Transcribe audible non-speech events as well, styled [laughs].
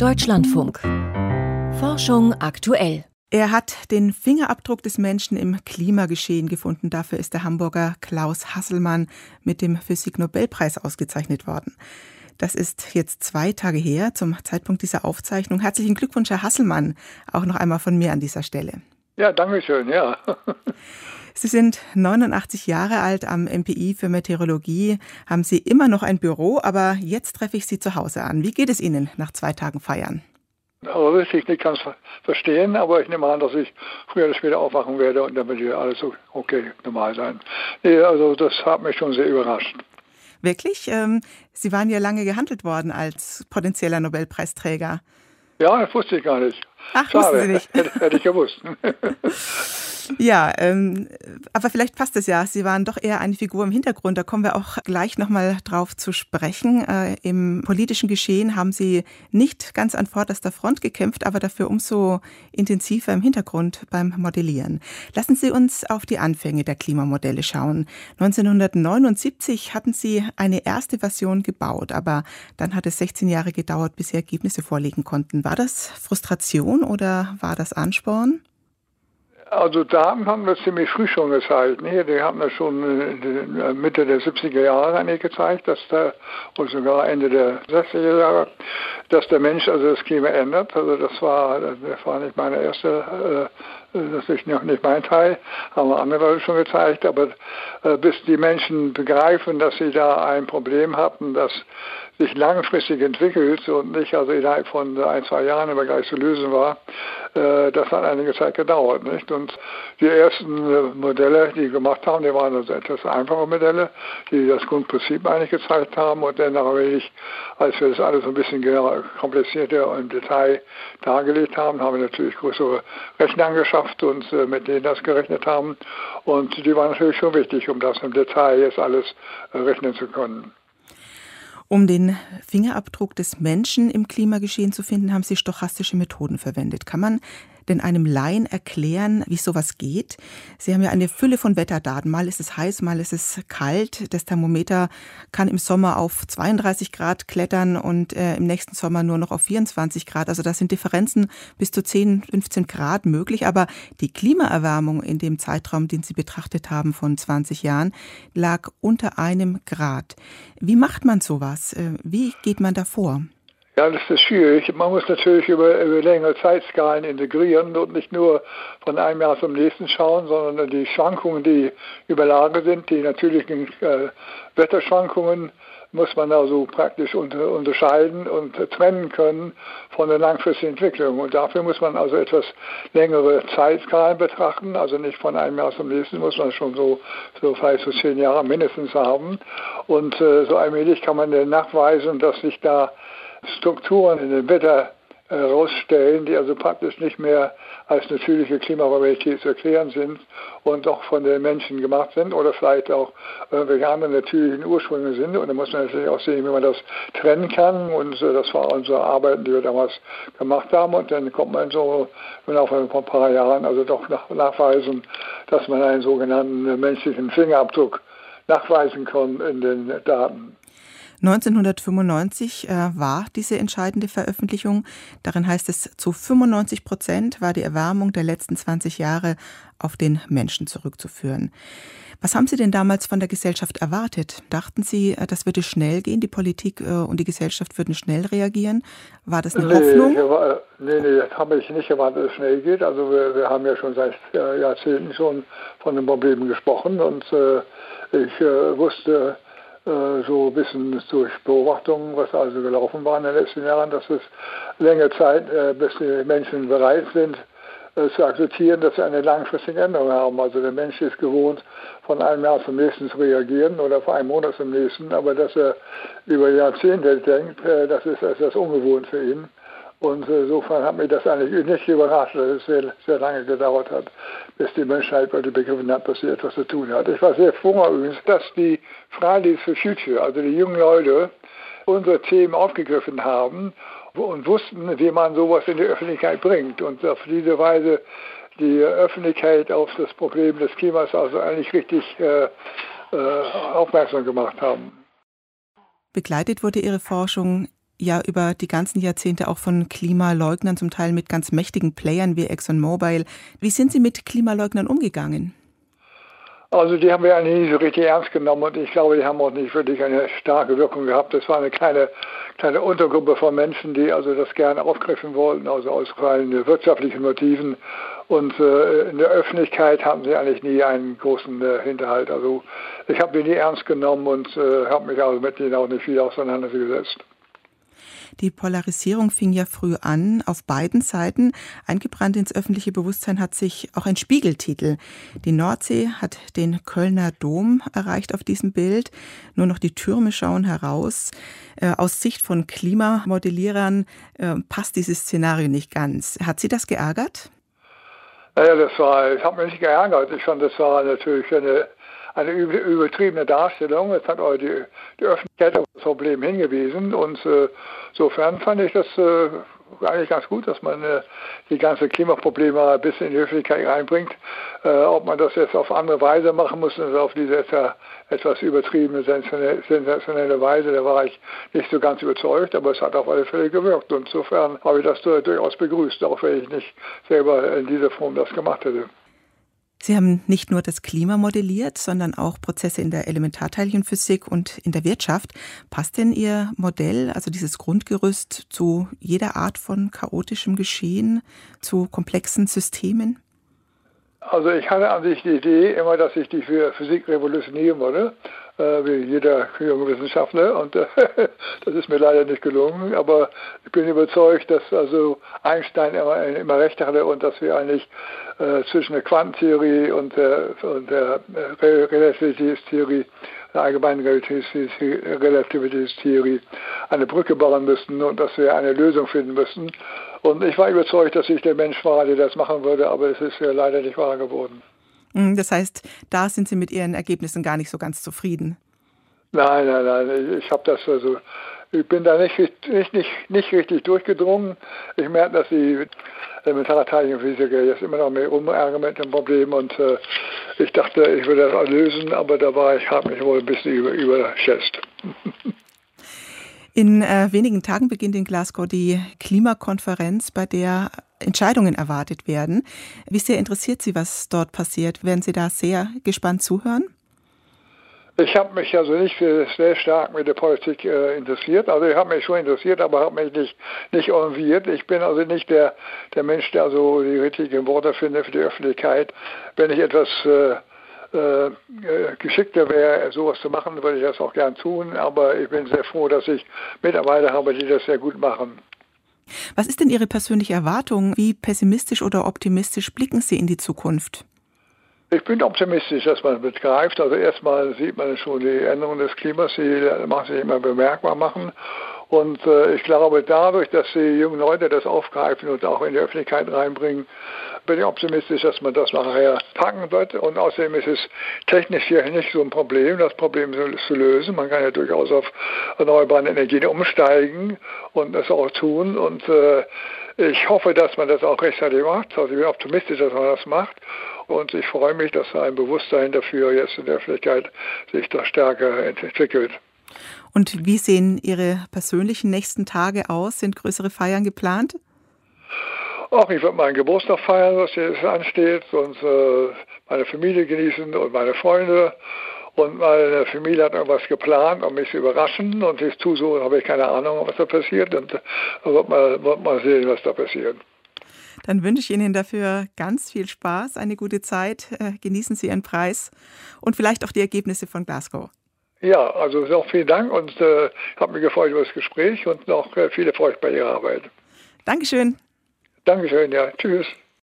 Deutschlandfunk. Forschung aktuell. Er hat den Fingerabdruck des Menschen im Klimageschehen gefunden. Dafür ist der Hamburger Klaus Hasselmann mit dem Physik-Nobelpreis ausgezeichnet worden. Das ist jetzt zwei Tage her zum Zeitpunkt dieser Aufzeichnung. Herzlichen Glückwunsch, Herr Hasselmann, auch noch einmal von mir an dieser Stelle. Ja, danke schön, ja. [laughs] Sie sind 89 Jahre alt am MPI für Meteorologie, haben Sie immer noch ein Büro, aber jetzt treffe ich Sie zu Hause an. Wie geht es Ihnen nach zwei Tagen Feiern? Aber das ich nicht ganz verstehen, aber ich nehme an, dass ich früher oder später aufwachen werde und dann wird hier alles okay, normal sein. Nee, also das hat mich schon sehr überrascht. Wirklich? Ähm, Sie waren ja lange gehandelt worden als potenzieller Nobelpreisträger. Ja, das wusste ich gar nicht. Ach, Schade. wussten Sie nicht. Hätte, [laughs] hätte ich gewusst. [laughs] Ja, ähm, aber vielleicht passt es ja. Sie waren doch eher eine Figur im Hintergrund. Da kommen wir auch gleich nochmal drauf zu sprechen. Äh, Im politischen Geschehen haben Sie nicht ganz an vorderster Front gekämpft, aber dafür umso intensiver im Hintergrund beim Modellieren. Lassen Sie uns auf die Anfänge der Klimamodelle schauen. 1979 hatten Sie eine erste Version gebaut, aber dann hat es 16 Jahre gedauert, bis Sie Ergebnisse vorlegen konnten. War das Frustration oder war das Ansporn? Also Daten haben das ziemlich früh schon gezeigt. Nee, die haben das schon äh, Mitte der 70er Jahre eigentlich gezeigt, dass da, oder sogar Ende der 60er Jahre, dass der Mensch also das Klima ändert. Also das war, das war nicht meine erste, äh, das ist noch nicht mein Teil, haben andere Leute schon gezeigt, aber äh, bis die Menschen begreifen, dass sie da ein Problem hatten, dass sich langfristig entwickelt und nicht also innerhalb von ein, zwei Jahren immer gleich zu lösen war, äh, das hat einige Zeit gedauert. Nicht? Und die ersten äh, Modelle, die gemacht haben, die waren also etwas einfache Modelle, die das Grundprinzip eigentlich gezeigt haben und dann allmählich, als wir das alles ein bisschen komplizierter im Detail dargelegt haben, haben wir natürlich größere Rechner angeschafft und äh, mit denen das gerechnet haben. Und die waren natürlich schon wichtig, um das im Detail jetzt alles rechnen zu können. Um den Fingerabdruck des Menschen im Klimageschehen zu finden, haben Sie stochastische Methoden verwendet. Kann man denn einem Laien erklären, wie sowas geht? Sie haben ja eine Fülle von Wetterdaten. Mal ist es heiß, mal ist es kalt. Das Thermometer kann im Sommer auf 32 Grad klettern und äh, im nächsten Sommer nur noch auf 24 Grad. Also da sind Differenzen bis zu 10, 15 Grad möglich. Aber die Klimaerwärmung in dem Zeitraum, den Sie betrachtet haben von 20 Jahren, lag unter einem Grad. Wie macht man sowas? Äh, wie geht man da vor? Ja, das ist schwierig. Man muss natürlich über, über längere Zeitskalen integrieren und nicht nur von einem Jahr zum nächsten schauen, sondern die Schwankungen, die über Lage sind, die natürlichen äh, Wetterschwankungen, muss man also praktisch unter, unterscheiden und trennen können von der langfristigen Entwicklung. Und dafür muss man also etwas längere Zeitskalen betrachten, also nicht von einem Jahr zum nächsten, muss man schon so, so vielleicht so zehn Jahre mindestens haben. Und äh, so allmählich kann man dann nachweisen, dass sich da Strukturen in dem Wetter herausstellen, die also praktisch nicht mehr als natürliche Klimavarietät zu erklären sind und auch von den Menschen gemacht sind oder vielleicht auch irgendwelche anderen natürlichen Ursprünge sind. Und da muss man natürlich auch sehen, wie man das trennen kann. Und äh, das war unsere Arbeit, die wir damals gemacht haben. Und dann kommt man so im Laufe von ein paar Jahren also doch nachweisen, dass man einen sogenannten menschlichen Fingerabdruck nachweisen kann in den Daten. 1995 äh, war diese entscheidende Veröffentlichung. Darin heißt es, zu 95 Prozent war die Erwärmung der letzten 20 Jahre auf den Menschen zurückzuführen. Was haben Sie denn damals von der Gesellschaft erwartet? Dachten Sie, äh, das würde schnell gehen, die Politik äh, und die Gesellschaft würden schnell reagieren? War das eine nee, Hoffnung? War, nee, nee, das habe ich nicht erwartet, dass es schnell geht. Also wir, wir haben ja schon seit äh, Jahrzehnten schon von den Problemen gesprochen und äh, ich äh, wusste, so ein bisschen durch Beobachtungen, was also gelaufen war in den letzten Jahren, dass es längere Zeit, äh, bis die Menschen bereit sind, äh, zu akzeptieren, dass sie eine langfristige Änderung haben. Also der Mensch ist gewohnt, von einem Jahr zum nächsten zu reagieren oder von einem Monat zum nächsten, aber dass er über Jahrzehnte denkt, das ist etwas ungewohnt für ihn. Und insofern hat mich das eigentlich nicht überrascht, dass es sehr, sehr lange gedauert hat, bis die Menschheit heute begriffen hat, dass sie etwas zu tun hat. Ich war sehr froh übrigens, dass die Fridays for Future, also die jungen Leute, unsere Themen aufgegriffen haben und wussten, wie man sowas in die Öffentlichkeit bringt und auf diese Weise die Öffentlichkeit auf das Problem des Klimas also eigentlich richtig äh, äh, aufmerksam gemacht haben. Begleitet wurde Ihre Forschung ja über die ganzen Jahrzehnte auch von Klimaleugnern, zum Teil mit ganz mächtigen Playern wie ExxonMobil. Wie sind Sie mit Klimaleugnern umgegangen? Also die haben wir eigentlich nicht so richtig ernst genommen und ich glaube, die haben auch nicht wirklich eine starke Wirkung gehabt. Das war eine kleine, kleine Untergruppe von Menschen, die also das gerne aufgreifen wollten, also aus rein wirtschaftlichen Motiven. Und äh, in der Öffentlichkeit hatten sie eigentlich nie einen großen äh, Hinterhalt. Also ich habe die nie ernst genommen und äh, habe mich also mit denen auch nicht viel auseinandergesetzt. Die Polarisierung fing ja früh an, auf beiden Seiten. Eingebrannt ins öffentliche Bewusstsein hat sich auch ein Spiegeltitel. Die Nordsee hat den Kölner Dom erreicht auf diesem Bild. Nur noch die Türme schauen heraus. Äh, aus Sicht von Klimamodellierern äh, passt dieses Szenario nicht ganz. Hat Sie das geärgert? Naja, das war, ich habe mich nicht geärgert. Ich fand, das war natürlich eine eine übertriebene Darstellung. Es hat auch die, die Öffentlichkeit auf das Problem hingewiesen und äh, insofern fand ich das äh, eigentlich ganz gut, dass man äh, die ganze Klimaprobleme ein bisschen in die Öffentlichkeit reinbringt. Äh, ob man das jetzt auf andere Weise machen muss, also auf diese etwas übertriebene, sensationelle Weise, da war ich nicht so ganz überzeugt, aber es hat auf alle Fälle gewirkt. Und insofern habe ich das durchaus begrüßt, auch wenn ich nicht selber in dieser Form das gemacht hätte. Sie haben nicht nur das Klima modelliert, sondern auch Prozesse in der Elementarteilchenphysik und in der Wirtschaft. Passt denn Ihr Modell, also dieses Grundgerüst, zu jeder Art von chaotischem Geschehen, zu komplexen Systemen? Also ich hatte an sich die Idee immer, dass ich die Physik revolutionieren würde, wie jeder junge Wissenschaftler. Und äh, [laughs] das ist mir leider nicht gelungen. Aber ich bin überzeugt, dass also Einstein immer, immer recht hatte und dass wir eigentlich äh, zwischen der Quantentheorie und der, und der äh, Relativitätstheorie, der allgemeinen Relativitätstheorie, eine Brücke bauen müssten und dass wir eine Lösung finden müssten. Und ich war überzeugt, dass ich der Mensch war, der das machen würde, aber es ist ja leider nicht wahr geworden. Hm, das heißt, da sind Sie mit Ihren Ergebnissen gar nicht so ganz zufrieden. Nein, nein, nein. Ich habe das also, ich bin da nicht, nicht, nicht, nicht richtig durchgedrungen. Ich merke, dass die Elementarteilchenphysiker jetzt immer noch mehr rumärgern mit dem Problem und äh, ich dachte, ich würde das lösen, aber da war ich, habe mich wohl ein bisschen über, überschätzt. In äh, wenigen Tagen beginnt in Glasgow die Klimakonferenz, bei der Entscheidungen erwartet werden. Wie sehr interessiert Sie, was dort passiert? Werden Sie da sehr gespannt zuhören? Ich habe mich also nicht sehr stark mit der Politik äh, interessiert. Also ich habe mich schon interessiert, aber habe mich nicht, nicht engagiert. Ich bin also nicht der, der Mensch, der so die richtigen Worte findet für die Öffentlichkeit. Wenn ich etwas äh, äh, geschickter wäre, sowas zu machen, würde ich das auch gern tun. Aber ich bin sehr froh, dass ich Mitarbeiter habe, die das sehr gut machen. Was ist denn Ihre persönliche Erwartung? Wie pessimistisch oder optimistisch blicken Sie in die Zukunft? Ich bin optimistisch, dass man begreift. Also erstmal sieht man schon die Änderung des Klimas, die machen sich immer bemerkbar machen. Und äh, ich glaube, dadurch, dass die jungen Leute das aufgreifen und auch in die Öffentlichkeit reinbringen, bin ich optimistisch, dass man das nachher packen wird. Und außerdem ist es technisch hier nicht so ein Problem, das Problem zu lösen. Man kann ja durchaus auf erneuerbare Energien umsteigen und das auch tun. Und äh, ich hoffe, dass man das auch rechtzeitig macht. Also ich bin optimistisch, dass man das macht. Und ich freue mich, dass ein Bewusstsein dafür jetzt in der Öffentlichkeit sich da stärker entwickelt. Und wie sehen Ihre persönlichen nächsten Tage aus? Sind größere Feiern geplant? Ach, ich werde meinen Geburtstag feiern, was jetzt ansteht, und äh, meine Familie genießen und meine Freunde. Und meine Familie hat irgendwas geplant, um mich zu überraschen. Und ich tue so, habe ich keine Ahnung, was da passiert. Und da wird man, wird man sehen, was da passiert. Dann wünsche ich Ihnen dafür ganz viel Spaß, eine gute Zeit. Äh, genießen Sie Ihren Preis und vielleicht auch die Ergebnisse von Glasgow. Ja, also noch vielen Dank und äh, habe mich gefreut über das Gespräch und noch äh, viel Erfolg bei Ihrer Arbeit. Dankeschön. Dankeschön, ja. Tschüss.